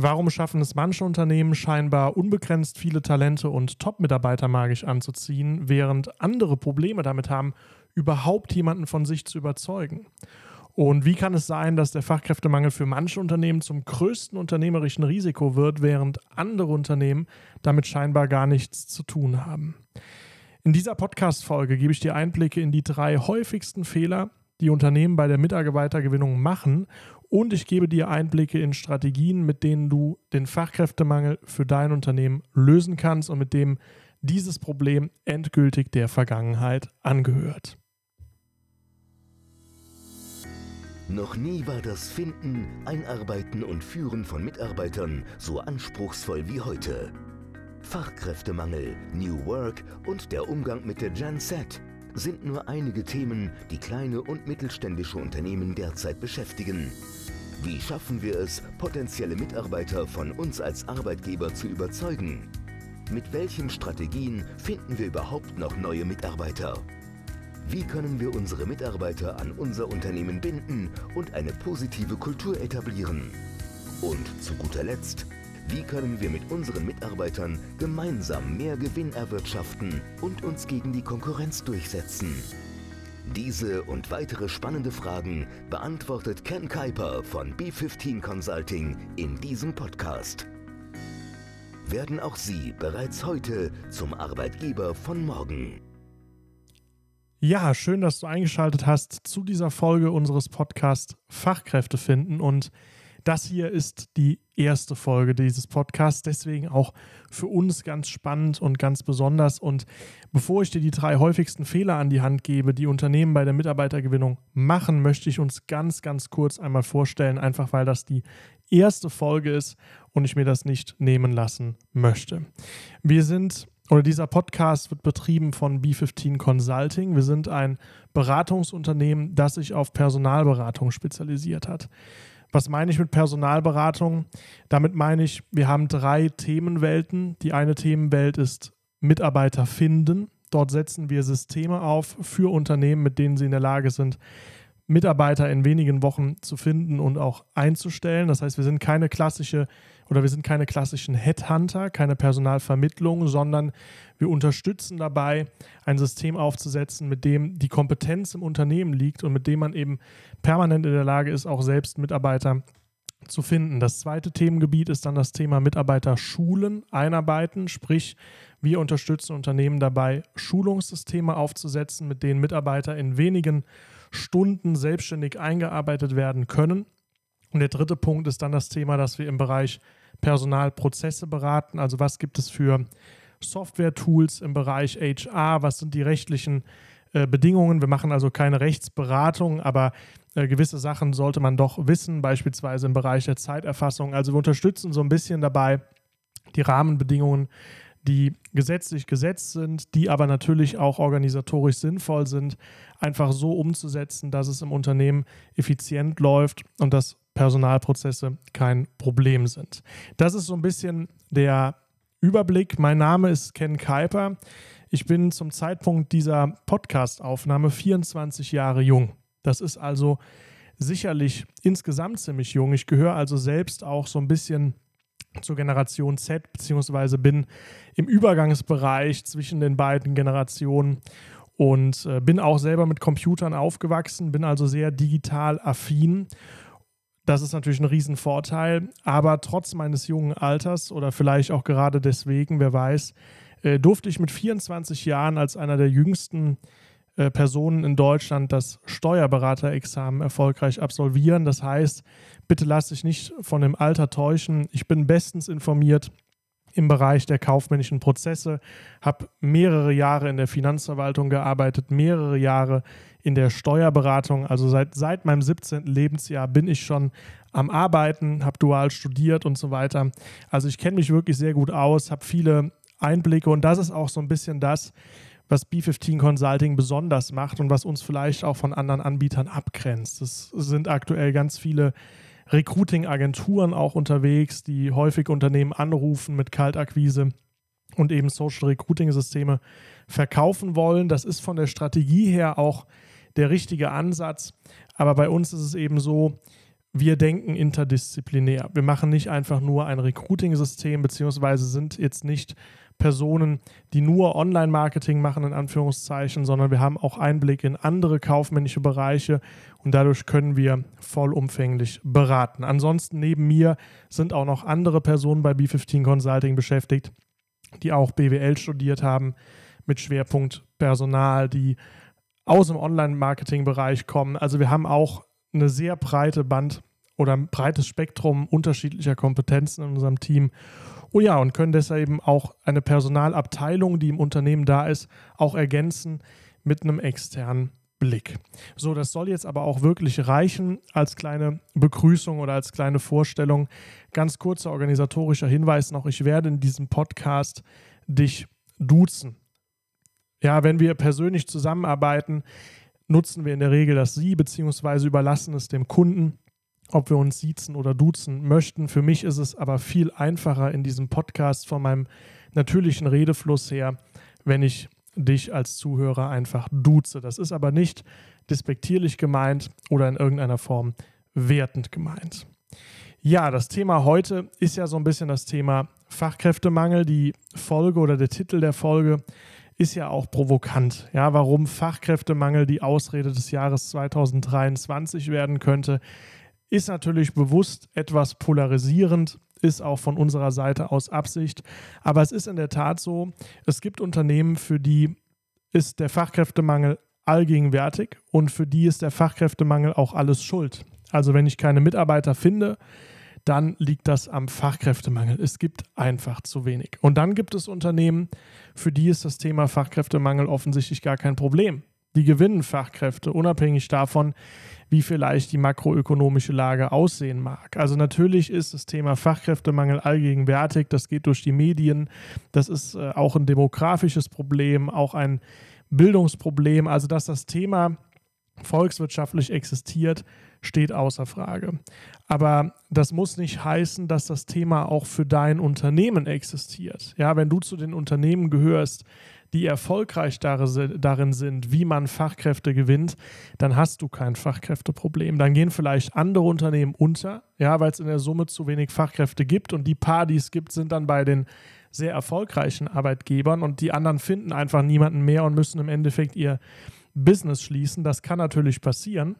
Warum schaffen es manche Unternehmen scheinbar unbegrenzt viele Talente und Top-Mitarbeiter magisch anzuziehen, während andere Probleme damit haben, überhaupt jemanden von sich zu überzeugen? Und wie kann es sein, dass der Fachkräftemangel für manche Unternehmen zum größten unternehmerischen Risiko wird, während andere Unternehmen damit scheinbar gar nichts zu tun haben? In dieser Podcast-Folge gebe ich dir Einblicke in die drei häufigsten Fehler, die Unternehmen bei der Mitarbeitergewinnung machen und ich gebe dir Einblicke in Strategien, mit denen du den Fachkräftemangel für dein Unternehmen lösen kannst und mit dem dieses Problem endgültig der Vergangenheit angehört. Noch nie war das Finden, Einarbeiten und Führen von Mitarbeitern so anspruchsvoll wie heute. Fachkräftemangel, New Work und der Umgang mit der Gen Z sind nur einige Themen, die kleine und mittelständische Unternehmen derzeit beschäftigen. Wie schaffen wir es, potenzielle Mitarbeiter von uns als Arbeitgeber zu überzeugen? Mit welchen Strategien finden wir überhaupt noch neue Mitarbeiter? Wie können wir unsere Mitarbeiter an unser Unternehmen binden und eine positive Kultur etablieren? Und zu guter Letzt, wie können wir mit unseren Mitarbeitern gemeinsam mehr Gewinn erwirtschaften und uns gegen die Konkurrenz durchsetzen? Diese und weitere spannende Fragen beantwortet Ken Kuiper von B15 Consulting in diesem Podcast. Werden auch Sie bereits heute zum Arbeitgeber von morgen. Ja, schön, dass du eingeschaltet hast zu dieser Folge unseres Podcasts Fachkräfte finden und das hier ist die erste Folge dieses Podcasts, deswegen auch für uns ganz spannend und ganz besonders. Und bevor ich dir die drei häufigsten Fehler an die Hand gebe, die Unternehmen bei der Mitarbeitergewinnung machen, möchte ich uns ganz, ganz kurz einmal vorstellen, einfach weil das die erste Folge ist und ich mir das nicht nehmen lassen möchte. Wir sind oder dieser Podcast wird betrieben von B15 Consulting. Wir sind ein Beratungsunternehmen, das sich auf Personalberatung spezialisiert hat. Was meine ich mit Personalberatung? Damit meine ich, wir haben drei Themenwelten. Die eine Themenwelt ist Mitarbeiter finden. Dort setzen wir Systeme auf für Unternehmen, mit denen sie in der Lage sind, Mitarbeiter in wenigen Wochen zu finden und auch einzustellen. Das heißt, wir sind keine klassische oder wir sind keine klassischen Headhunter, keine Personalvermittlung, sondern wir unterstützen dabei, ein System aufzusetzen, mit dem die Kompetenz im Unternehmen liegt und mit dem man eben permanent in der Lage ist, auch selbst Mitarbeiter zu finden. Das zweite Themengebiet ist dann das Thema Mitarbeiter schulen, einarbeiten, sprich wir unterstützen Unternehmen dabei, Schulungssysteme aufzusetzen, mit denen Mitarbeiter in wenigen Stunden selbstständig eingearbeitet werden können. Und der dritte Punkt ist dann das Thema, dass wir im Bereich Personalprozesse beraten. Also was gibt es für Software-Tools im Bereich HR? Was sind die rechtlichen äh, Bedingungen? Wir machen also keine Rechtsberatung, aber äh, gewisse Sachen sollte man doch wissen, beispielsweise im Bereich der Zeiterfassung. Also wir unterstützen so ein bisschen dabei, die Rahmenbedingungen, die gesetzlich gesetzt sind, die aber natürlich auch organisatorisch sinnvoll sind, einfach so umzusetzen, dass es im Unternehmen effizient läuft und dass Personalprozesse kein Problem sind. Das ist so ein bisschen der Überblick. Mein Name ist Ken Kuiper. Ich bin zum Zeitpunkt dieser Podcast-Aufnahme 24 Jahre jung. Das ist also sicherlich insgesamt ziemlich jung. Ich gehöre also selbst auch so ein bisschen zur Generation Z, beziehungsweise bin im Übergangsbereich zwischen den beiden Generationen und äh, bin auch selber mit Computern aufgewachsen, bin also sehr digital affin das ist natürlich ein Riesenvorteil, aber trotz meines jungen Alters oder vielleicht auch gerade deswegen, wer weiß, äh, durfte ich mit 24 Jahren als einer der jüngsten äh, Personen in Deutschland das Steuerberaterexamen erfolgreich absolvieren. Das heißt, bitte lass dich nicht von dem Alter täuschen. Ich bin bestens informiert im Bereich der kaufmännischen Prozesse, habe mehrere Jahre in der Finanzverwaltung gearbeitet, mehrere Jahre in der Steuerberatung. Also seit, seit meinem 17. Lebensjahr bin ich schon am Arbeiten, habe dual studiert und so weiter. Also ich kenne mich wirklich sehr gut aus, habe viele Einblicke und das ist auch so ein bisschen das, was B15 Consulting besonders macht und was uns vielleicht auch von anderen Anbietern abgrenzt. Es sind aktuell ganz viele Recruiting-Agenturen auch unterwegs, die häufig Unternehmen anrufen mit Kaltakquise und eben Social Recruiting-Systeme verkaufen wollen. Das ist von der Strategie her auch der richtige Ansatz. Aber bei uns ist es eben so, wir denken interdisziplinär. Wir machen nicht einfach nur ein Recruiting-System, beziehungsweise sind jetzt nicht Personen, die nur Online-Marketing machen, in Anführungszeichen, sondern wir haben auch Einblick in andere kaufmännische Bereiche und dadurch können wir vollumfänglich beraten. Ansonsten neben mir sind auch noch andere Personen bei B15 Consulting beschäftigt, die auch BWL studiert haben mit Schwerpunkt Personal, die aus dem Online-Marketing-Bereich kommen. Also wir haben auch eine sehr breite Band oder ein breites Spektrum unterschiedlicher Kompetenzen in unserem Team. Oh ja, und können deshalb eben auch eine Personalabteilung, die im Unternehmen da ist, auch ergänzen mit einem externen Blick. So, das soll jetzt aber auch wirklich reichen als kleine Begrüßung oder als kleine Vorstellung. Ganz kurzer organisatorischer Hinweis noch, ich werde in diesem Podcast dich duzen. Ja, wenn wir persönlich zusammenarbeiten, nutzen wir in der Regel das Sie beziehungsweise überlassen es dem Kunden ob wir uns siezen oder duzen möchten. Für mich ist es aber viel einfacher in diesem Podcast von meinem natürlichen Redefluss her, wenn ich dich als Zuhörer einfach duze. Das ist aber nicht despektierlich gemeint oder in irgendeiner Form wertend gemeint. Ja, das Thema heute ist ja so ein bisschen das Thema Fachkräftemangel. Die Folge oder der Titel der Folge ist ja auch provokant. Ja, warum Fachkräftemangel die Ausrede des Jahres 2023 werden könnte, ist natürlich bewusst etwas polarisierend, ist auch von unserer Seite aus Absicht. Aber es ist in der Tat so, es gibt Unternehmen, für die ist der Fachkräftemangel allgegenwärtig und für die ist der Fachkräftemangel auch alles schuld. Also wenn ich keine Mitarbeiter finde, dann liegt das am Fachkräftemangel. Es gibt einfach zu wenig. Und dann gibt es Unternehmen, für die ist das Thema Fachkräftemangel offensichtlich gar kein Problem. Die gewinnen Fachkräfte, unabhängig davon, wie vielleicht die makroökonomische Lage aussehen mag. Also natürlich ist das Thema Fachkräftemangel allgegenwärtig, das geht durch die Medien, das ist äh, auch ein demografisches Problem, auch ein Bildungsproblem, also dass das Thema volkswirtschaftlich existiert, steht außer Frage. Aber das muss nicht heißen, dass das Thema auch für dein Unternehmen existiert. Ja, wenn du zu den Unternehmen gehörst, die erfolgreich darin sind, wie man Fachkräfte gewinnt, dann hast du kein Fachkräfteproblem. Dann gehen vielleicht andere Unternehmen unter, ja, weil es in der Summe zu wenig Fachkräfte gibt und die paar, die es gibt, sind dann bei den sehr erfolgreichen Arbeitgebern und die anderen finden einfach niemanden mehr und müssen im Endeffekt ihr Business schließen. Das kann natürlich passieren.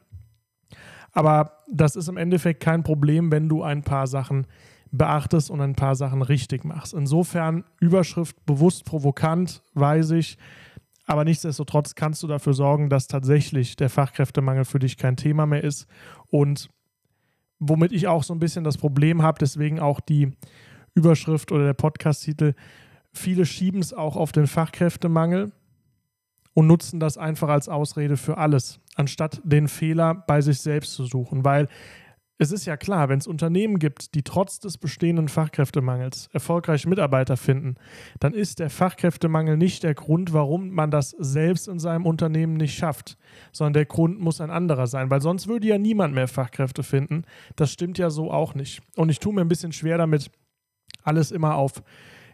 Aber das ist im Endeffekt kein Problem, wenn du ein paar Sachen beachtest und ein paar Sachen richtig machst. Insofern Überschrift bewusst provokant, weiß ich. Aber nichtsdestotrotz kannst du dafür sorgen, dass tatsächlich der Fachkräftemangel für dich kein Thema mehr ist. Und womit ich auch so ein bisschen das Problem habe, deswegen auch die Überschrift oder der Podcast-Titel, viele schieben es auch auf den Fachkräftemangel und nutzen das einfach als Ausrede für alles, anstatt den Fehler bei sich selbst zu suchen. Weil es ist ja klar, wenn es Unternehmen gibt, die trotz des bestehenden Fachkräftemangels erfolgreiche Mitarbeiter finden, dann ist der Fachkräftemangel nicht der Grund, warum man das selbst in seinem Unternehmen nicht schafft, sondern der Grund muss ein anderer sein, weil sonst würde ja niemand mehr Fachkräfte finden. Das stimmt ja so auch nicht. Und ich tue mir ein bisschen schwer damit, alles immer auf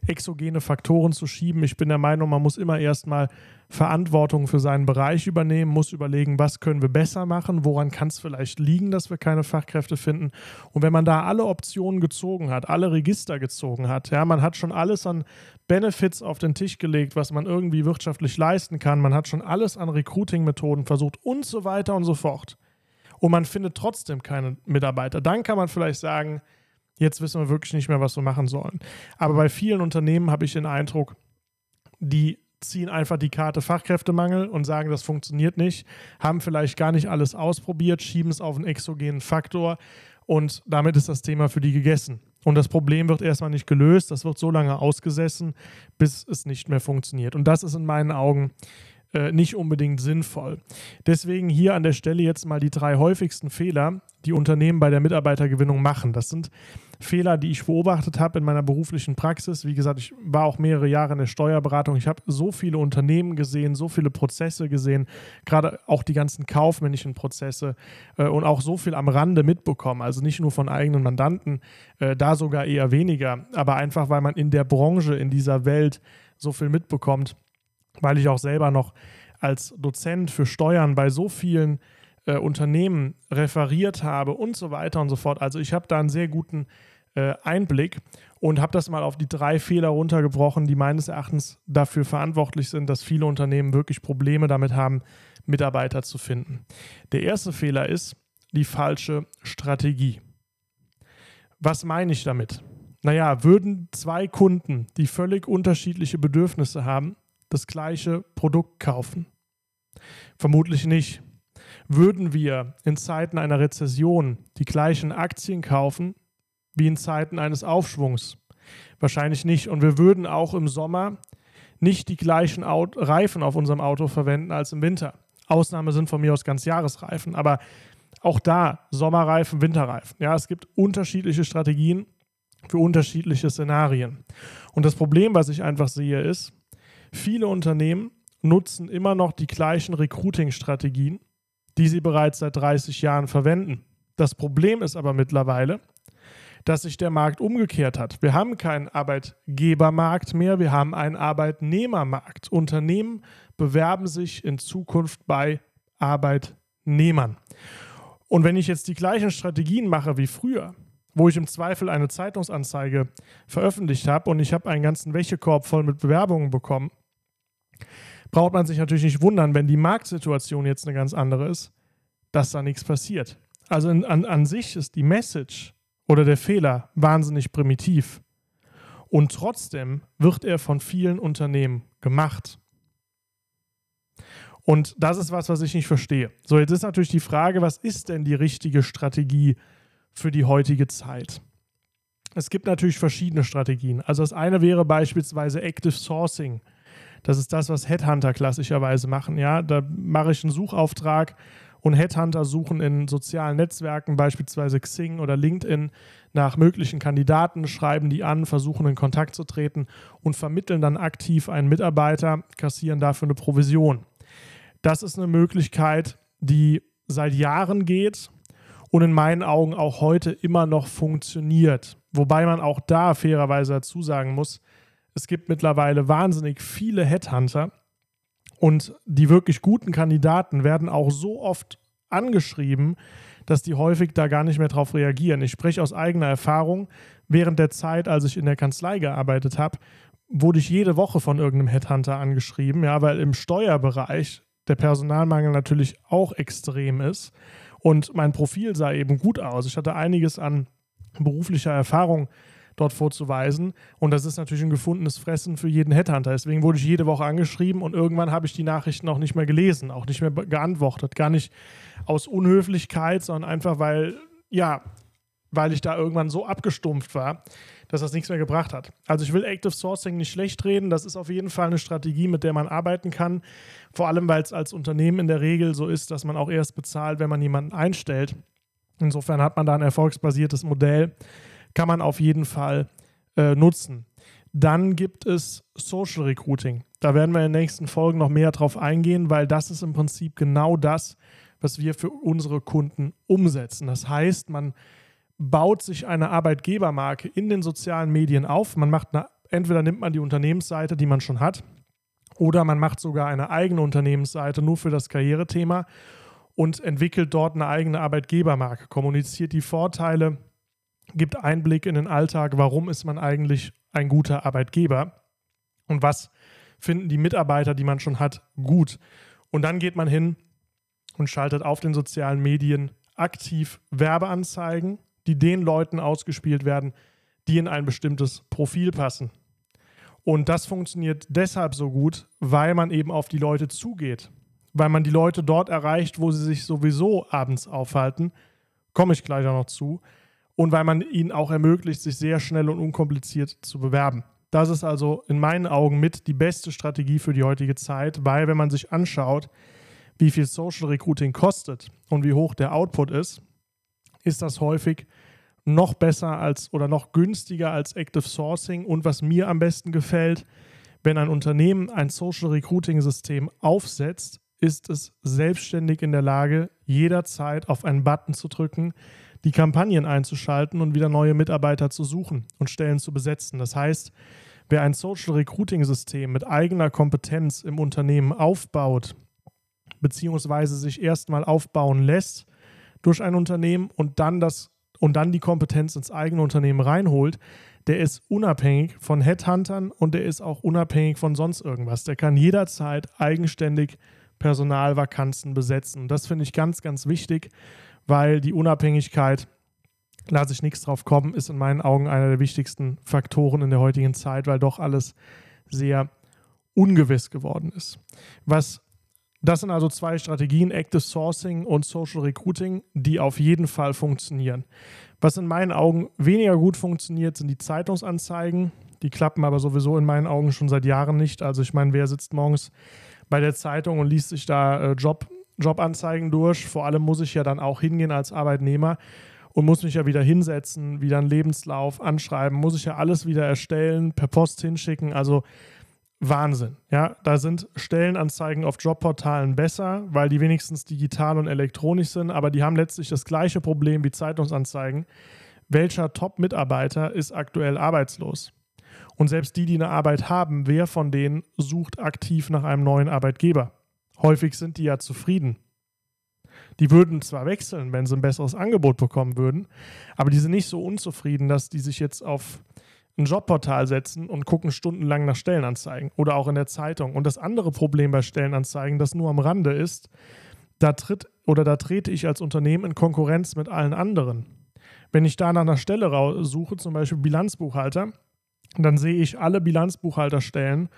exogene Faktoren zu schieben. Ich bin der Meinung, man muss immer erstmal Verantwortung für seinen Bereich übernehmen, muss überlegen, was können wir besser machen, woran kann es vielleicht liegen, dass wir keine Fachkräfte finden. Und wenn man da alle Optionen gezogen hat, alle Register gezogen hat, ja, man hat schon alles an Benefits auf den Tisch gelegt, was man irgendwie wirtschaftlich leisten kann, man hat schon alles an Recruiting-Methoden versucht und so weiter und so fort. Und man findet trotzdem keine Mitarbeiter. Dann kann man vielleicht sagen, Jetzt wissen wir wirklich nicht mehr, was wir machen sollen. Aber bei vielen Unternehmen habe ich den Eindruck, die ziehen einfach die Karte Fachkräftemangel und sagen, das funktioniert nicht, haben vielleicht gar nicht alles ausprobiert, schieben es auf einen exogenen Faktor und damit ist das Thema für die gegessen. Und das Problem wird erstmal nicht gelöst, das wird so lange ausgesessen, bis es nicht mehr funktioniert. Und das ist in meinen Augen äh, nicht unbedingt sinnvoll. Deswegen hier an der Stelle jetzt mal die drei häufigsten Fehler, die Unternehmen bei der Mitarbeitergewinnung machen. Das sind Fehler, die ich beobachtet habe in meiner beruflichen Praxis. Wie gesagt, ich war auch mehrere Jahre in der Steuerberatung. Ich habe so viele Unternehmen gesehen, so viele Prozesse gesehen, gerade auch die ganzen kaufmännischen Prozesse äh, und auch so viel am Rande mitbekommen. Also nicht nur von eigenen Mandanten, äh, da sogar eher weniger, aber einfach, weil man in der Branche, in dieser Welt so viel mitbekommt, weil ich auch selber noch als Dozent für Steuern bei so vielen äh, Unternehmen referiert habe und so weiter und so fort. Also ich habe da einen sehr guten äh, Einblick und habe das mal auf die drei Fehler runtergebrochen, die meines Erachtens dafür verantwortlich sind, dass viele Unternehmen wirklich Probleme damit haben, Mitarbeiter zu finden. Der erste Fehler ist die falsche Strategie. Was meine ich damit? Naja, würden zwei Kunden, die völlig unterschiedliche Bedürfnisse haben, das gleiche Produkt kaufen? Vermutlich nicht. Würden wir in Zeiten einer Rezession die gleichen Aktien kaufen wie in Zeiten eines Aufschwungs? Wahrscheinlich nicht. Und wir würden auch im Sommer nicht die gleichen Reifen auf unserem Auto verwenden als im Winter. Ausnahme sind von mir aus ganz Jahresreifen. Aber auch da Sommerreifen, Winterreifen. Ja, es gibt unterschiedliche Strategien für unterschiedliche Szenarien. Und das Problem, was ich einfach sehe, ist, viele Unternehmen nutzen immer noch die gleichen Recruiting-Strategien, die sie bereits seit 30 Jahren verwenden. Das Problem ist aber mittlerweile, dass sich der Markt umgekehrt hat. Wir haben keinen Arbeitgebermarkt mehr, wir haben einen Arbeitnehmermarkt. Unternehmen bewerben sich in Zukunft bei Arbeitnehmern. Und wenn ich jetzt die gleichen Strategien mache wie früher, wo ich im Zweifel eine Zeitungsanzeige veröffentlicht habe und ich habe einen ganzen Wäschekorb voll mit Bewerbungen bekommen, braucht man sich natürlich nicht wundern, wenn die Marktsituation jetzt eine ganz andere ist, dass da nichts passiert. Also in, an, an sich ist die Message oder der Fehler wahnsinnig primitiv. Und trotzdem wird er von vielen Unternehmen gemacht. Und das ist was, was ich nicht verstehe. So, jetzt ist natürlich die Frage, was ist denn die richtige Strategie für die heutige Zeit? Es gibt natürlich verschiedene Strategien. Also das eine wäre beispielsweise Active Sourcing. Das ist das, was Headhunter klassischerweise machen. Ja, da mache ich einen Suchauftrag und Headhunter suchen in sozialen Netzwerken, beispielsweise Xing oder LinkedIn, nach möglichen Kandidaten, schreiben die an, versuchen in Kontakt zu treten und vermitteln dann aktiv einen Mitarbeiter, kassieren dafür eine Provision. Das ist eine Möglichkeit, die seit Jahren geht und in meinen Augen auch heute immer noch funktioniert. Wobei man auch da fairerweise dazu sagen muss, es gibt mittlerweile wahnsinnig viele Headhunter und die wirklich guten Kandidaten werden auch so oft angeschrieben, dass die häufig da gar nicht mehr drauf reagieren. Ich spreche aus eigener Erfahrung. Während der Zeit, als ich in der Kanzlei gearbeitet habe, wurde ich jede Woche von irgendeinem Headhunter angeschrieben, ja, weil im Steuerbereich der Personalmangel natürlich auch extrem ist. Und mein Profil sah eben gut aus. Ich hatte einiges an beruflicher Erfahrung dort vorzuweisen. Und das ist natürlich ein gefundenes Fressen für jeden Headhunter. Deswegen wurde ich jede Woche angeschrieben und irgendwann habe ich die Nachrichten auch nicht mehr gelesen, auch nicht mehr geantwortet. Gar nicht aus Unhöflichkeit, sondern einfach, weil, ja, weil ich da irgendwann so abgestumpft war, dass das nichts mehr gebracht hat. Also ich will Active Sourcing nicht schlecht reden. Das ist auf jeden Fall eine Strategie, mit der man arbeiten kann. Vor allem, weil es als Unternehmen in der Regel so ist, dass man auch erst bezahlt, wenn man jemanden einstellt. Insofern hat man da ein erfolgsbasiertes Modell. Kann man auf jeden Fall äh, nutzen. Dann gibt es Social Recruiting. Da werden wir in den nächsten Folgen noch mehr drauf eingehen, weil das ist im Prinzip genau das, was wir für unsere Kunden umsetzen. Das heißt, man baut sich eine Arbeitgebermarke in den sozialen Medien auf. Man macht eine, entweder nimmt man die Unternehmensseite, die man schon hat, oder man macht sogar eine eigene Unternehmensseite nur für das Karrierethema und entwickelt dort eine eigene Arbeitgebermarke, kommuniziert die Vorteile, gibt Einblick in den Alltag, warum ist man eigentlich ein guter Arbeitgeber und was finden die Mitarbeiter, die man schon hat, gut. Und dann geht man hin und schaltet auf den sozialen Medien aktiv Werbeanzeigen, die den Leuten ausgespielt werden, die in ein bestimmtes Profil passen. Und das funktioniert deshalb so gut, weil man eben auf die Leute zugeht, weil man die Leute dort erreicht, wo sie sich sowieso abends aufhalten, komme ich gleich auch noch zu, und weil man ihnen auch ermöglicht, sich sehr schnell und unkompliziert zu bewerben. Das ist also in meinen Augen mit die beste Strategie für die heutige Zeit, weil wenn man sich anschaut, wie viel Social Recruiting kostet und wie hoch der Output ist, ist das häufig noch besser als oder noch günstiger als Active Sourcing. Und was mir am besten gefällt, wenn ein Unternehmen ein Social Recruiting System aufsetzt, ist es selbstständig in der Lage, jederzeit auf einen Button zu drücken, die Kampagnen einzuschalten und wieder neue Mitarbeiter zu suchen und Stellen zu besetzen. Das heißt, wer ein Social Recruiting System mit eigener Kompetenz im Unternehmen aufbaut, beziehungsweise sich erstmal aufbauen lässt durch ein Unternehmen und dann das und dann die Kompetenz ins eigene Unternehmen reinholt, der ist unabhängig von Headhuntern und der ist auch unabhängig von sonst irgendwas. Der kann jederzeit eigenständig Personalvakanzen besetzen. Das finde ich ganz, ganz wichtig, weil die Unabhängigkeit, lasse ich nichts drauf kommen, ist in meinen Augen einer der wichtigsten Faktoren in der heutigen Zeit, weil doch alles sehr ungewiss geworden ist. Was das sind also zwei Strategien, Active Sourcing und Social Recruiting, die auf jeden Fall funktionieren. Was in meinen Augen weniger gut funktioniert, sind die Zeitungsanzeigen. Die klappen aber sowieso in meinen Augen schon seit Jahren nicht. Also ich meine, wer sitzt morgens bei der Zeitung und liest sich da äh, Job, Jobanzeigen durch? Vor allem muss ich ja dann auch hingehen als Arbeitnehmer und muss mich ja wieder hinsetzen, wieder einen Lebenslauf anschreiben, muss ich ja alles wieder erstellen, per Post hinschicken. Also Wahnsinn. Ja, da sind Stellenanzeigen auf Jobportalen besser, weil die wenigstens digital und elektronisch sind, aber die haben letztlich das gleiche Problem wie Zeitungsanzeigen. Welcher Top-Mitarbeiter ist aktuell arbeitslos? Und selbst die, die eine Arbeit haben, wer von denen sucht aktiv nach einem neuen Arbeitgeber? Häufig sind die ja zufrieden. Die würden zwar wechseln, wenn sie ein besseres Angebot bekommen würden, aber die sind nicht so unzufrieden, dass die sich jetzt auf ein Jobportal setzen und gucken stundenlang nach Stellenanzeigen oder auch in der Zeitung. Und das andere Problem bei Stellenanzeigen, das nur am Rande ist, da tritt oder da trete ich als Unternehmen in Konkurrenz mit allen anderen. Wenn ich da nach einer Stelle suche, zum Beispiel Bilanzbuchhalter, dann sehe ich alle Bilanzbuchhalterstellen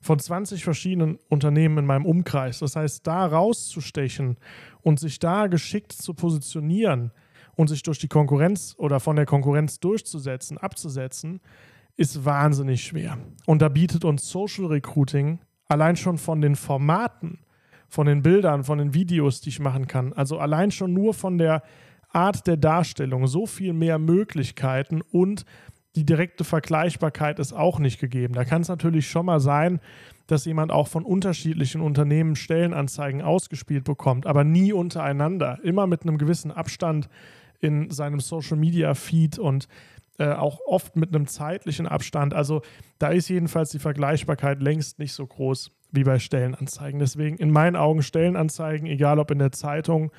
von 20 verschiedenen Unternehmen in meinem Umkreis. Das heißt, da rauszustechen und sich da geschickt zu positionieren, und sich durch die Konkurrenz oder von der Konkurrenz durchzusetzen, abzusetzen, ist wahnsinnig schwer. Und da bietet uns Social Recruiting allein schon von den Formaten, von den Bildern, von den Videos, die ich machen kann, also allein schon nur von der Art der Darstellung so viel mehr Möglichkeiten und die direkte Vergleichbarkeit ist auch nicht gegeben. Da kann es natürlich schon mal sein, dass jemand auch von unterschiedlichen Unternehmen Stellenanzeigen ausgespielt bekommt, aber nie untereinander, immer mit einem gewissen Abstand in seinem Social Media Feed und äh, auch oft mit einem zeitlichen Abstand. Also da ist jedenfalls die Vergleichbarkeit längst nicht so groß wie bei Stellenanzeigen. Deswegen in meinen Augen Stellenanzeigen, egal ob in der Zeitung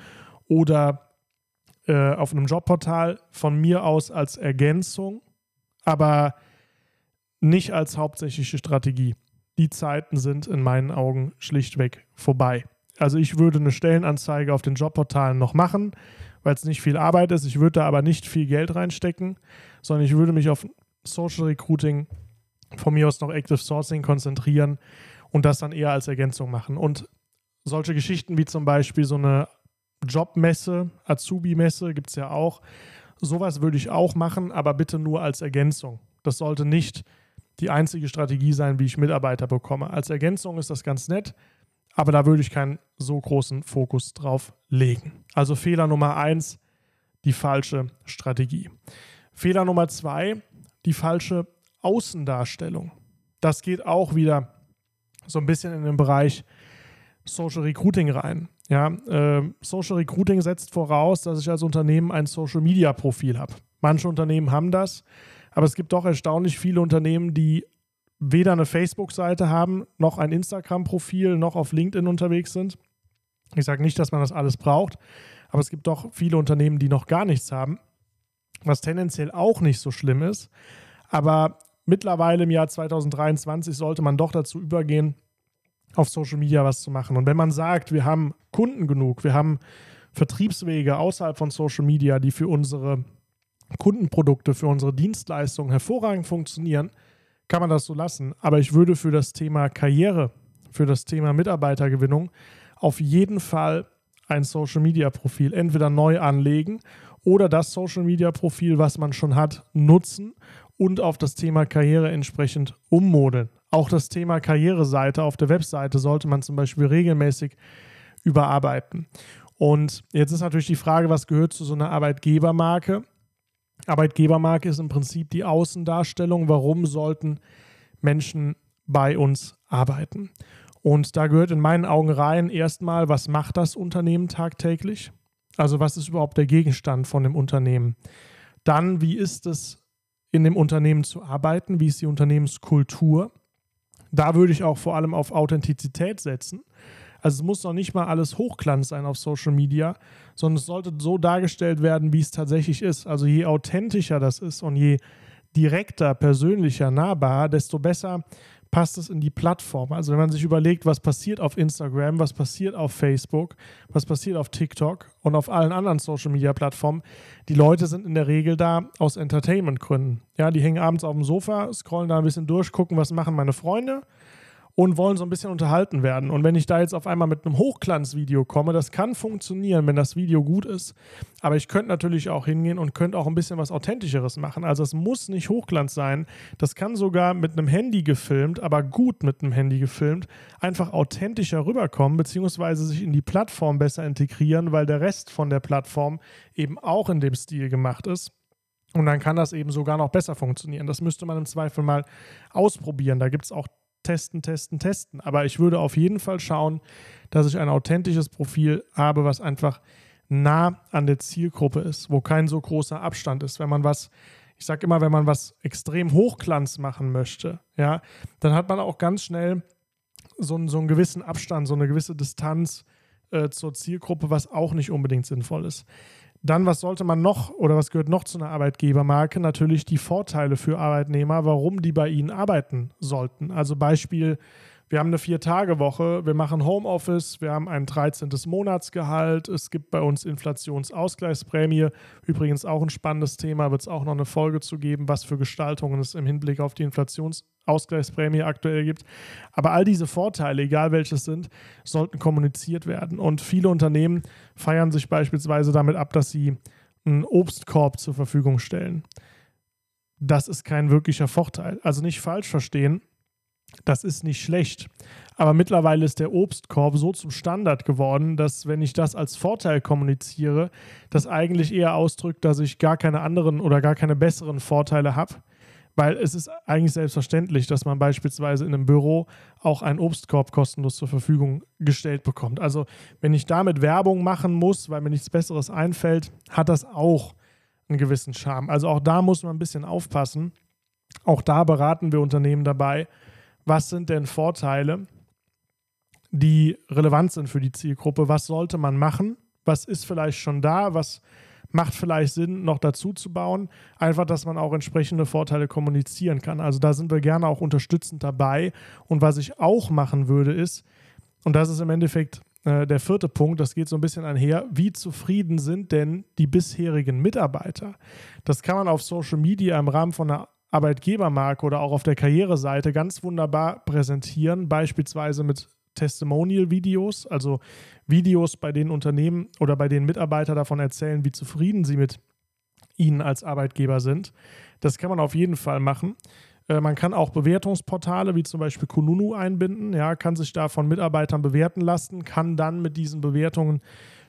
oder äh, auf einem Jobportal, von mir aus als Ergänzung, aber nicht als hauptsächliche Strategie. Die Zeiten sind in meinen Augen schlichtweg vorbei. Also ich würde eine Stellenanzeige auf den Jobportalen noch machen weil es nicht viel Arbeit ist. Ich würde da aber nicht viel Geld reinstecken, sondern ich würde mich auf Social Recruiting, von mir aus noch Active Sourcing konzentrieren und das dann eher als Ergänzung machen. Und solche Geschichten wie zum Beispiel so eine Jobmesse, Azubi-Messe gibt es ja auch. Sowas würde ich auch machen, aber bitte nur als Ergänzung. Das sollte nicht die einzige Strategie sein, wie ich Mitarbeiter bekomme. Als Ergänzung ist das ganz nett, aber da würde ich keinen so großen Fokus drauf legen. Also Fehler Nummer eins, die falsche Strategie. Fehler Nummer zwei, die falsche Außendarstellung. Das geht auch wieder so ein bisschen in den Bereich Social Recruiting rein. Ja, äh, Social Recruiting setzt voraus, dass ich als Unternehmen ein Social Media Profil habe. Manche Unternehmen haben das, aber es gibt doch erstaunlich viele Unternehmen, die weder eine Facebook-Seite haben, noch ein Instagram-Profil, noch auf LinkedIn unterwegs sind. Ich sage nicht, dass man das alles braucht, aber es gibt doch viele Unternehmen, die noch gar nichts haben, was tendenziell auch nicht so schlimm ist. Aber mittlerweile im Jahr 2023 sollte man doch dazu übergehen, auf Social Media was zu machen. Und wenn man sagt, wir haben Kunden genug, wir haben Vertriebswege außerhalb von Social Media, die für unsere Kundenprodukte, für unsere Dienstleistungen hervorragend funktionieren, kann man das so lassen. Aber ich würde für das Thema Karriere, für das Thema Mitarbeitergewinnung auf jeden Fall ein Social Media Profil entweder neu anlegen oder das Social Media Profil, was man schon hat, nutzen und auf das Thema Karriere entsprechend ummodeln. Auch das Thema Karriereseite auf der Webseite sollte man zum Beispiel regelmäßig überarbeiten. Und jetzt ist natürlich die Frage, was gehört zu so einer Arbeitgebermarke? Arbeitgebermarke ist im Prinzip die Außendarstellung, warum sollten Menschen bei uns arbeiten. Und da gehört in meinen Augen rein erstmal, was macht das Unternehmen tagtäglich? Also was ist überhaupt der Gegenstand von dem Unternehmen? Dann, wie ist es in dem Unternehmen zu arbeiten? Wie ist die Unternehmenskultur? Da würde ich auch vor allem auf Authentizität setzen. Also es muss noch nicht mal alles Hochglanz sein auf Social Media, sondern es sollte so dargestellt werden, wie es tatsächlich ist. Also je authentischer das ist und je direkter, persönlicher, nahbar, desto besser passt es in die Plattform. Also wenn man sich überlegt, was passiert auf Instagram, was passiert auf Facebook, was passiert auf TikTok und auf allen anderen Social-Media-Plattformen, die Leute sind in der Regel da aus Entertainment-Gründen. Ja, die hängen abends auf dem Sofa, scrollen da ein bisschen durch, gucken, was machen meine Freunde und wollen so ein bisschen unterhalten werden. Und wenn ich da jetzt auf einmal mit einem Hochglanzvideo komme, das kann funktionieren, wenn das Video gut ist. Aber ich könnte natürlich auch hingehen und könnte auch ein bisschen was Authentischeres machen. Also es muss nicht Hochglanz sein. Das kann sogar mit einem Handy gefilmt, aber gut mit einem Handy gefilmt, einfach authentischer rüberkommen, beziehungsweise sich in die Plattform besser integrieren, weil der Rest von der Plattform eben auch in dem Stil gemacht ist. Und dann kann das eben sogar noch besser funktionieren. Das müsste man im Zweifel mal ausprobieren. Da gibt es auch testen, testen, testen. Aber ich würde auf jeden Fall schauen, dass ich ein authentisches Profil habe, was einfach nah an der Zielgruppe ist, wo kein so großer Abstand ist. Wenn man was, ich sage immer, wenn man was extrem Hochglanz machen möchte, ja, dann hat man auch ganz schnell so, so einen gewissen Abstand, so eine gewisse Distanz äh, zur Zielgruppe, was auch nicht unbedingt sinnvoll ist. Dann, was sollte man noch oder was gehört noch zu einer Arbeitgebermarke? Natürlich die Vorteile für Arbeitnehmer, warum die bei ihnen arbeiten sollten. Also Beispiel, wir haben eine Vier-Tage-Woche, wir machen Homeoffice, wir haben ein 13. Monatsgehalt, es gibt bei uns Inflationsausgleichsprämie. Übrigens auch ein spannendes Thema, wird es auch noch eine Folge zu geben, was für Gestaltungen es im Hinblick auf die Inflationsausgleichsprämie aktuell gibt. Aber all diese Vorteile, egal welches sind, sollten kommuniziert werden. Und viele Unternehmen feiern sich beispielsweise damit ab, dass sie einen Obstkorb zur Verfügung stellen. Das ist kein wirklicher Vorteil. Also nicht falsch verstehen. Das ist nicht schlecht. Aber mittlerweile ist der Obstkorb so zum Standard geworden, dass wenn ich das als Vorteil kommuniziere, das eigentlich eher ausdrückt, dass ich gar keine anderen oder gar keine besseren Vorteile habe. Weil es ist eigentlich selbstverständlich, dass man beispielsweise in einem Büro auch einen Obstkorb kostenlos zur Verfügung gestellt bekommt. Also wenn ich damit Werbung machen muss, weil mir nichts Besseres einfällt, hat das auch einen gewissen Charme. Also auch da muss man ein bisschen aufpassen. Auch da beraten wir Unternehmen dabei, was sind denn Vorteile, die relevant sind für die Zielgruppe, was sollte man machen, was ist vielleicht schon da, was macht vielleicht Sinn, noch dazu zu bauen. Einfach, dass man auch entsprechende Vorteile kommunizieren kann. Also da sind wir gerne auch unterstützend dabei. Und was ich auch machen würde, ist, und das ist im Endeffekt äh, der vierte Punkt, das geht so ein bisschen einher, wie zufrieden sind denn die bisherigen Mitarbeiter? Das kann man auf Social Media im Rahmen von einer Arbeitgebermarke oder auch auf der Karriereseite ganz wunderbar präsentieren, beispielsweise mit Testimonial-Videos, also Videos, bei denen Unternehmen oder bei denen Mitarbeiter davon erzählen, wie zufrieden sie mit ihnen als Arbeitgeber sind. Das kann man auf jeden Fall machen. Äh, man kann auch Bewertungsportale wie zum Beispiel Kununu einbinden, ja, kann sich da von Mitarbeitern bewerten lassen, kann dann mit diesen Bewertungen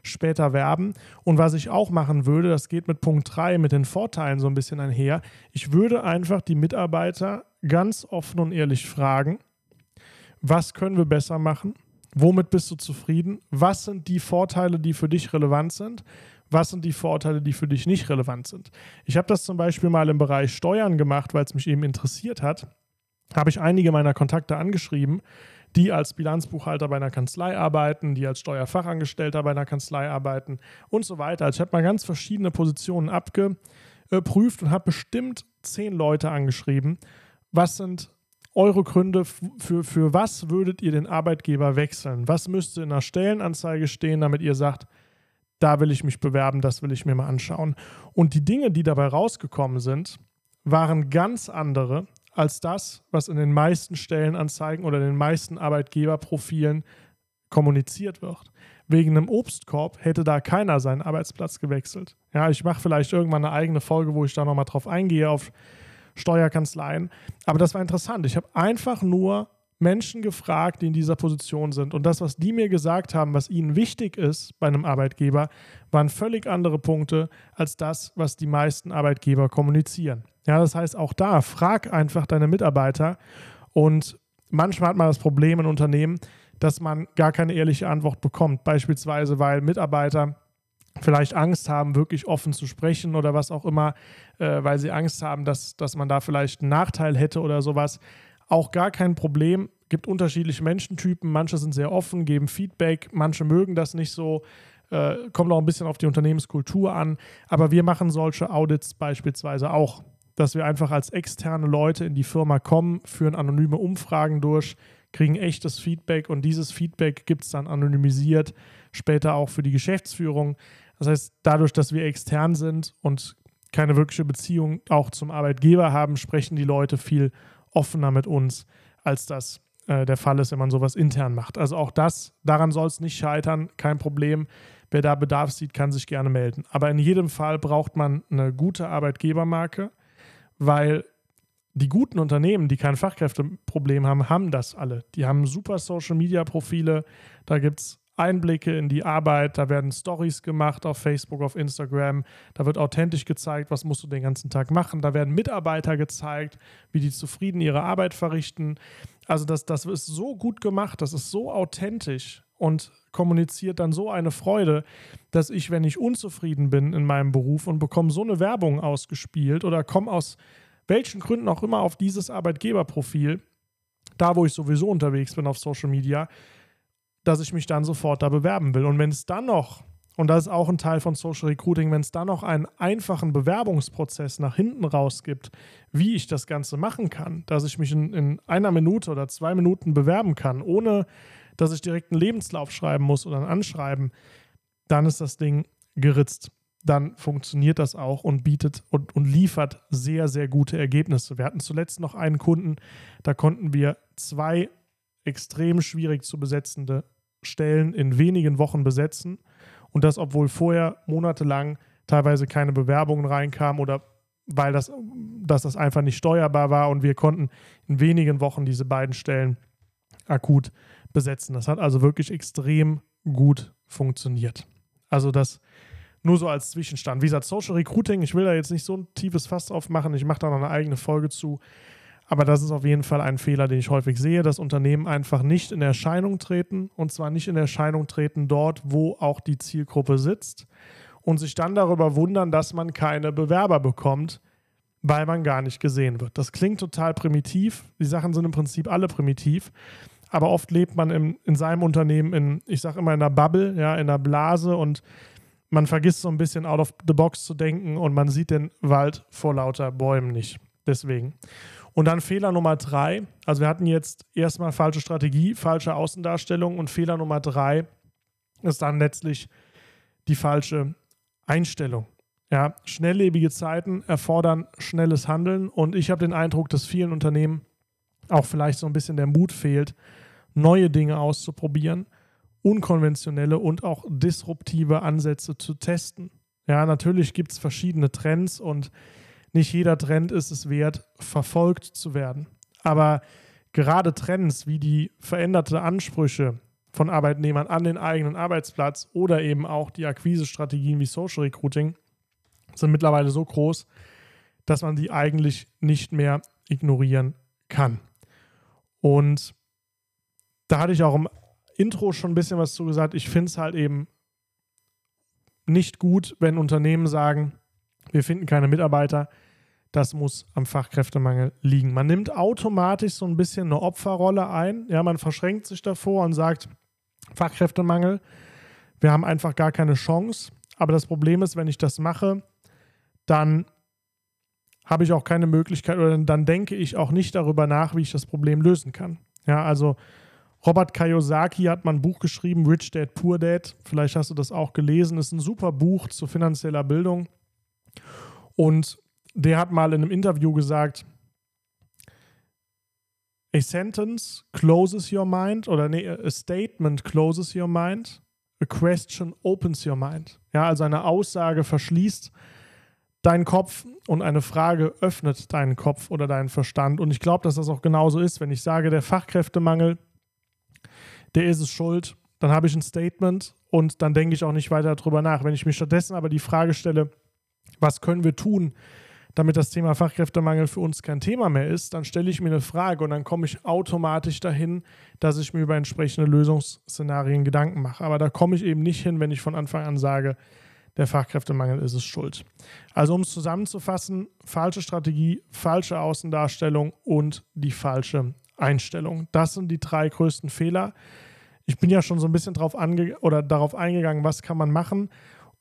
später werben. Und was ich auch machen würde, das geht mit Punkt 3, mit den Vorteilen so ein bisschen einher. Ich würde einfach die Mitarbeiter ganz offen und ehrlich fragen, was können wir besser machen? Womit bist du zufrieden? Was sind die Vorteile, die für dich relevant sind? Was sind die Vorteile, die für dich nicht relevant sind? Ich habe das zum Beispiel mal im Bereich Steuern gemacht, weil es mich eben interessiert hat. Habe ich einige meiner Kontakte angeschrieben, die als Bilanzbuchhalter bei einer Kanzlei arbeiten, die als Steuerfachangestellter bei einer Kanzlei arbeiten und so weiter. Also ich habe mal ganz verschiedene Positionen abgeprüft und habe bestimmt zehn Leute angeschrieben. Was sind eure Gründe für, für was würdet ihr den Arbeitgeber wechseln? Was müsste in einer Stellenanzeige stehen, damit ihr sagt, da will ich mich bewerben, das will ich mir mal anschauen. Und die Dinge, die dabei rausgekommen sind, waren ganz andere als das, was in den meisten Stellenanzeigen oder den meisten Arbeitgeberprofilen kommuniziert wird. Wegen einem Obstkorb hätte da keiner seinen Arbeitsplatz gewechselt. Ja, ich mache vielleicht irgendwann eine eigene Folge, wo ich da nochmal drauf eingehe, auf Steuerkanzleien. Aber das war interessant. Ich habe einfach nur Menschen gefragt, die in dieser Position sind. Und das, was die mir gesagt haben, was ihnen wichtig ist bei einem Arbeitgeber, waren völlig andere Punkte als das, was die meisten Arbeitgeber kommunizieren. Ja, das heißt, auch da frag einfach deine Mitarbeiter. Und manchmal hat man das Problem in Unternehmen, dass man gar keine ehrliche Antwort bekommt. Beispielsweise, weil Mitarbeiter vielleicht Angst haben, wirklich offen zu sprechen oder was auch immer, äh, weil sie Angst haben, dass, dass man da vielleicht einen Nachteil hätte oder sowas. Auch gar kein Problem. gibt unterschiedliche Menschentypen. Manche sind sehr offen, geben Feedback, manche mögen das nicht so. Äh, kommt auch ein bisschen auf die Unternehmenskultur an. Aber wir machen solche Audits beispielsweise auch, dass wir einfach als externe Leute in die Firma kommen, führen anonyme Umfragen durch, kriegen echtes Feedback und dieses Feedback gibt es dann anonymisiert später auch für die Geschäftsführung. Das heißt, dadurch, dass wir extern sind und keine wirkliche Beziehung auch zum Arbeitgeber haben, sprechen die Leute viel offener mit uns, als das äh, der Fall ist, wenn man sowas intern macht. Also auch das, daran soll es nicht scheitern, kein Problem. Wer da Bedarf sieht, kann sich gerne melden. Aber in jedem Fall braucht man eine gute Arbeitgebermarke, weil die guten Unternehmen, die kein Fachkräfteproblem haben, haben das alle. Die haben super Social-Media-Profile, da gibt es Einblicke in die Arbeit, da werden Stories gemacht auf Facebook, auf Instagram, da wird authentisch gezeigt, was musst du den ganzen Tag machen, da werden Mitarbeiter gezeigt, wie die zufrieden ihre Arbeit verrichten. Also das, das ist so gut gemacht, das ist so authentisch und kommuniziert dann so eine Freude, dass ich, wenn ich unzufrieden bin in meinem Beruf und bekomme so eine Werbung ausgespielt oder komme aus welchen Gründen auch immer auf dieses Arbeitgeberprofil, da wo ich sowieso unterwegs bin auf Social Media, dass ich mich dann sofort da bewerben will. Und wenn es dann noch, und das ist auch ein Teil von Social Recruiting, wenn es dann noch einen einfachen Bewerbungsprozess nach hinten raus gibt, wie ich das Ganze machen kann, dass ich mich in, in einer Minute oder zwei Minuten bewerben kann, ohne dass ich direkt einen Lebenslauf schreiben muss oder ein Anschreiben, dann ist das Ding geritzt. Dann funktioniert das auch und bietet und, und liefert sehr, sehr gute Ergebnisse. Wir hatten zuletzt noch einen Kunden, da konnten wir zwei extrem schwierig zu besetzende Stellen in wenigen Wochen besetzen. Und das, obwohl vorher monatelang teilweise keine Bewerbungen reinkamen oder weil das, dass das einfach nicht steuerbar war und wir konnten in wenigen Wochen diese beiden Stellen akut besetzen. Das hat also wirklich extrem gut funktioniert. Also das nur so als Zwischenstand. Wie gesagt, Social Recruiting, ich will da jetzt nicht so ein tiefes Fass aufmachen. Ich mache da noch eine eigene Folge zu. Aber das ist auf jeden Fall ein Fehler, den ich häufig sehe, dass Unternehmen einfach nicht in Erscheinung treten und zwar nicht in Erscheinung treten dort, wo auch die Zielgruppe sitzt und sich dann darüber wundern, dass man keine Bewerber bekommt, weil man gar nicht gesehen wird. Das klingt total primitiv. Die Sachen sind im Prinzip alle primitiv. Aber oft lebt man im, in seinem Unternehmen in, ich sage immer, in einer Bubble, ja, in einer Blase und man vergisst so ein bisschen out of the box zu denken und man sieht den Wald vor lauter Bäumen nicht. Deswegen. Und dann Fehler Nummer drei. Also wir hatten jetzt erstmal falsche Strategie, falsche Außendarstellung und Fehler Nummer drei ist dann letztlich die falsche Einstellung. Ja, schnelllebige Zeiten erfordern schnelles Handeln und ich habe den Eindruck, dass vielen Unternehmen auch vielleicht so ein bisschen der Mut fehlt, neue Dinge auszuprobieren, unkonventionelle und auch disruptive Ansätze zu testen. Ja, natürlich gibt es verschiedene Trends und nicht jeder Trend ist es wert, verfolgt zu werden. Aber gerade Trends wie die veränderte Ansprüche von Arbeitnehmern an den eigenen Arbeitsplatz oder eben auch die Akquisestrategien wie Social Recruiting sind mittlerweile so groß, dass man die eigentlich nicht mehr ignorieren kann. Und da hatte ich auch im Intro schon ein bisschen was zu gesagt. Ich finde es halt eben nicht gut, wenn Unternehmen sagen, wir finden keine Mitarbeiter. Das muss am Fachkräftemangel liegen. Man nimmt automatisch so ein bisschen eine Opferrolle ein. Ja, man verschränkt sich davor und sagt, Fachkräftemangel, wir haben einfach gar keine Chance. Aber das Problem ist, wenn ich das mache, dann habe ich auch keine Möglichkeit oder dann denke ich auch nicht darüber nach, wie ich das Problem lösen kann. Ja, also Robert Kiyosaki hat mal ein Buch geschrieben, Rich Dad, Poor Dad. Vielleicht hast du das auch gelesen. Ist ein super Buch zu finanzieller Bildung. Und der hat mal in einem Interview gesagt, a sentence closes your mind oder nee, a statement closes your mind, a question opens your mind. Ja, also eine Aussage verschließt deinen Kopf und eine Frage öffnet deinen Kopf oder deinen Verstand. Und ich glaube, dass das auch genauso ist. Wenn ich sage, der Fachkräftemangel, der ist es schuld, dann habe ich ein Statement und dann denke ich auch nicht weiter darüber nach. Wenn ich mir stattdessen aber die Frage stelle, was können wir tun, damit das Thema Fachkräftemangel für uns kein Thema mehr ist, dann stelle ich mir eine Frage und dann komme ich automatisch dahin, dass ich mir über entsprechende Lösungsszenarien Gedanken mache. Aber da komme ich eben nicht hin, wenn ich von Anfang an sage, der Fachkräftemangel ist es schuld. Also um es zusammenzufassen, falsche Strategie, falsche Außendarstellung und die falsche Einstellung. Das sind die drei größten Fehler. Ich bin ja schon so ein bisschen drauf ange oder darauf eingegangen, was kann man machen.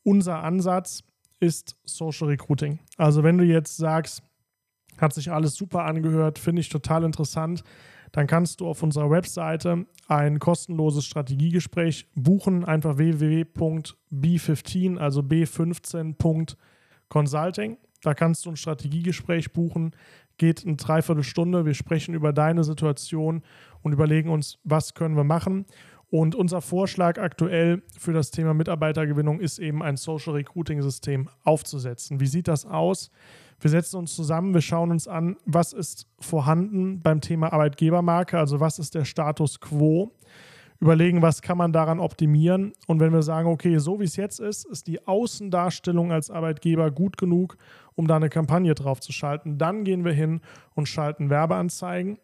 Unser Ansatz ist Social Recruiting. Also wenn du jetzt sagst, hat sich alles super angehört, finde ich total interessant, dann kannst du auf unserer Webseite ein kostenloses Strategiegespräch buchen. Einfach www.b15, also b15.consulting. Da kannst du ein Strategiegespräch buchen, geht eine Dreiviertelstunde. Wir sprechen über deine Situation und überlegen uns, was können wir machen. Und unser Vorschlag aktuell für das Thema Mitarbeitergewinnung ist eben ein Social Recruiting System aufzusetzen. Wie sieht das aus? Wir setzen uns zusammen, wir schauen uns an, was ist vorhanden beim Thema Arbeitgebermarke, also was ist der Status quo, überlegen, was kann man daran optimieren und wenn wir sagen, okay, so wie es jetzt ist, ist die Außendarstellung als Arbeitgeber gut genug, um da eine Kampagne drauf zu schalten, dann gehen wir hin und schalten Werbeanzeigen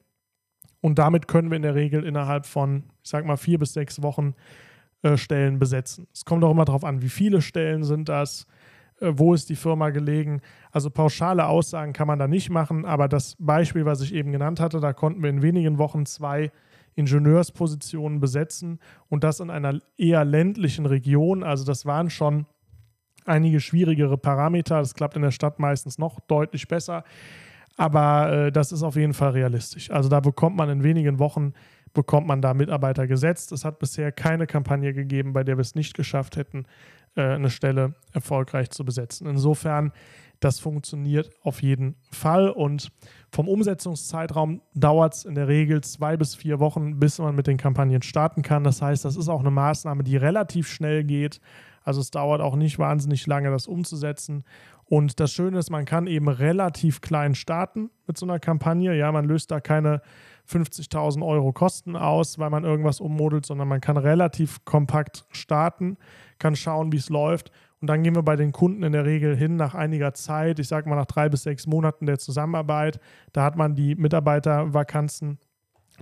und damit können wir in der Regel innerhalb von, ich sag mal, vier bis sechs Wochen äh, Stellen besetzen. Es kommt auch immer darauf an, wie viele Stellen sind das, äh, wo ist die Firma gelegen. Also pauschale Aussagen kann man da nicht machen, aber das Beispiel, was ich eben genannt hatte, da konnten wir in wenigen Wochen zwei Ingenieurspositionen besetzen und das in einer eher ländlichen Region. Also das waren schon einige schwierigere Parameter. Das klappt in der Stadt meistens noch deutlich besser. Aber äh, das ist auf jeden Fall realistisch. Also da bekommt man in wenigen Wochen bekommt man da Mitarbeiter gesetzt. Es hat bisher keine Kampagne gegeben, bei der wir es nicht geschafft hätten, äh, eine Stelle erfolgreich zu besetzen. Insofern, das funktioniert auf jeden Fall und vom Umsetzungszeitraum dauert es in der Regel zwei bis vier Wochen, bis man mit den Kampagnen starten kann. Das heißt, das ist auch eine Maßnahme, die relativ schnell geht. Also es dauert auch nicht wahnsinnig lange, das umzusetzen. Und das Schöne ist, man kann eben relativ klein starten mit so einer Kampagne. Ja, man löst da keine 50.000 Euro Kosten aus, weil man irgendwas ummodelt, sondern man kann relativ kompakt starten, kann schauen, wie es läuft. Und dann gehen wir bei den Kunden in der Regel hin nach einiger Zeit, ich sage mal nach drei bis sechs Monaten der Zusammenarbeit. Da hat man die Mitarbeitervakanzen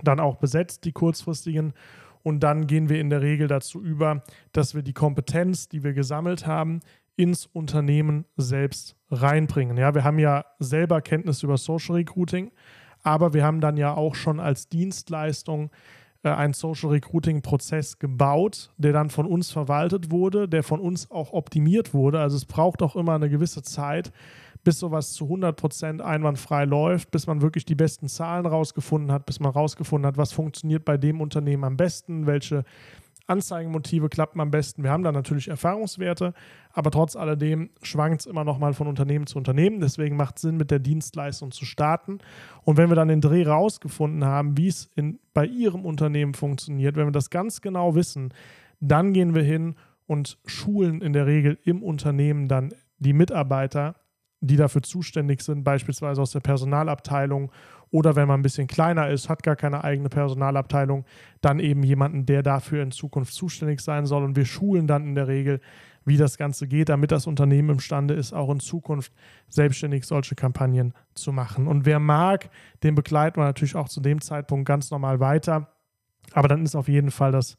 dann auch besetzt, die kurzfristigen. Und dann gehen wir in der Regel dazu über, dass wir die Kompetenz, die wir gesammelt haben, ins Unternehmen selbst reinbringen. Ja, wir haben ja selber Kenntnis über Social Recruiting aber wir haben dann ja auch schon als Dienstleistung äh, einen Social Recruiting Prozess gebaut, der dann von uns verwaltet wurde, der von uns auch optimiert wurde. Also es braucht auch immer eine gewisse Zeit, bis sowas zu 100% einwandfrei läuft, bis man wirklich die besten Zahlen rausgefunden hat, bis man rausgefunden hat, was funktioniert bei dem Unternehmen am besten, welche Anzeigenmotive klappen am besten. Wir haben da natürlich Erfahrungswerte, aber trotz alledem schwankt es immer noch mal von Unternehmen zu Unternehmen. Deswegen macht es Sinn, mit der Dienstleistung zu starten. Und wenn wir dann den Dreh rausgefunden haben, wie es bei Ihrem Unternehmen funktioniert, wenn wir das ganz genau wissen, dann gehen wir hin und schulen in der Regel im Unternehmen dann die Mitarbeiter, die dafür zuständig sind, beispielsweise aus der Personalabteilung oder wenn man ein bisschen kleiner ist, hat gar keine eigene Personalabteilung, dann eben jemanden, der dafür in Zukunft zuständig sein soll. Und wir schulen dann in der Regel, wie das Ganze geht, damit das Unternehmen imstande ist, auch in Zukunft selbstständig solche Kampagnen zu machen. Und wer mag, den begleiten wir natürlich auch zu dem Zeitpunkt ganz normal weiter. Aber dann ist auf jeden Fall das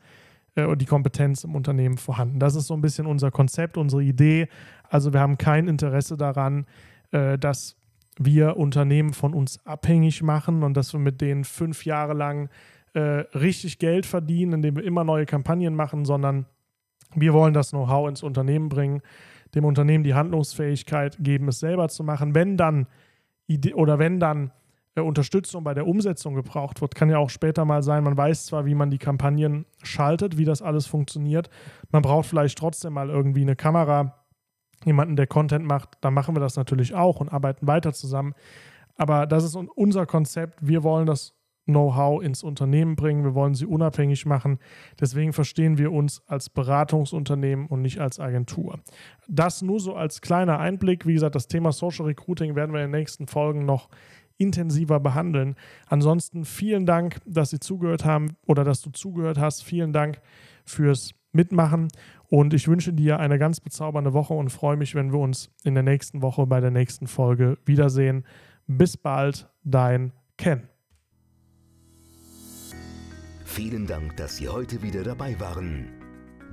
äh, die Kompetenz im Unternehmen vorhanden. Das ist so ein bisschen unser Konzept, unsere Idee. Also wir haben kein Interesse daran, äh, dass wir Unternehmen von uns abhängig machen und dass wir mit denen fünf Jahre lang äh, richtig Geld verdienen, indem wir immer neue Kampagnen machen, sondern wir wollen das Know-how ins Unternehmen bringen, dem Unternehmen die Handlungsfähigkeit geben, es selber zu machen. Wenn dann Idee oder wenn dann äh, Unterstützung bei der Umsetzung gebraucht wird, kann ja auch später mal sein, man weiß zwar, wie man die Kampagnen schaltet, wie das alles funktioniert, man braucht vielleicht trotzdem mal irgendwie eine Kamera, jemanden, der Content macht, dann machen wir das natürlich auch und arbeiten weiter zusammen. Aber das ist unser Konzept. Wir wollen das Know-how ins Unternehmen bringen. Wir wollen sie unabhängig machen. Deswegen verstehen wir uns als Beratungsunternehmen und nicht als Agentur. Das nur so als kleiner Einblick. Wie gesagt, das Thema Social Recruiting werden wir in den nächsten Folgen noch intensiver behandeln. Ansonsten vielen Dank, dass Sie zugehört haben oder dass du zugehört hast. Vielen Dank fürs Mitmachen und ich wünsche dir eine ganz bezaubernde Woche und freue mich, wenn wir uns in der nächsten Woche bei der nächsten Folge wiedersehen. Bis bald, dein Ken. Vielen Dank, dass Sie heute wieder dabei waren.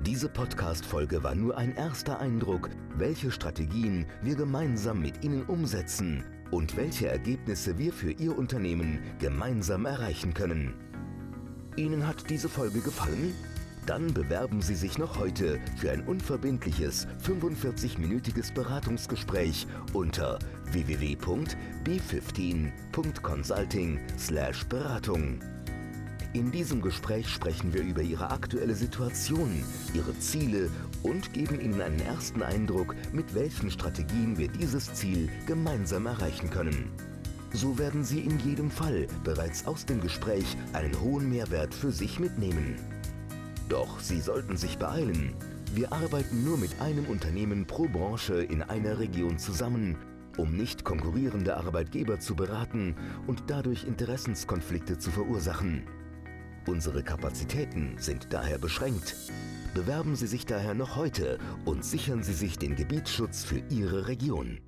Diese Podcast-Folge war nur ein erster Eindruck, welche Strategien wir gemeinsam mit Ihnen umsetzen und welche Ergebnisse wir für Ihr Unternehmen gemeinsam erreichen können. Ihnen hat diese Folge gefallen? Dann bewerben Sie sich noch heute für ein unverbindliches 45-minütiges Beratungsgespräch unter www.b15.consulting/beratung. In diesem Gespräch sprechen wir über Ihre aktuelle Situation, Ihre Ziele und geben Ihnen einen ersten Eindruck, mit welchen Strategien wir dieses Ziel gemeinsam erreichen können. So werden Sie in jedem Fall bereits aus dem Gespräch einen hohen Mehrwert für sich mitnehmen. Doch Sie sollten sich beeilen. Wir arbeiten nur mit einem Unternehmen pro Branche in einer Region zusammen, um nicht konkurrierende Arbeitgeber zu beraten und dadurch Interessenskonflikte zu verursachen. Unsere Kapazitäten sind daher beschränkt. Bewerben Sie sich daher noch heute und sichern Sie sich den Gebietsschutz für Ihre Region.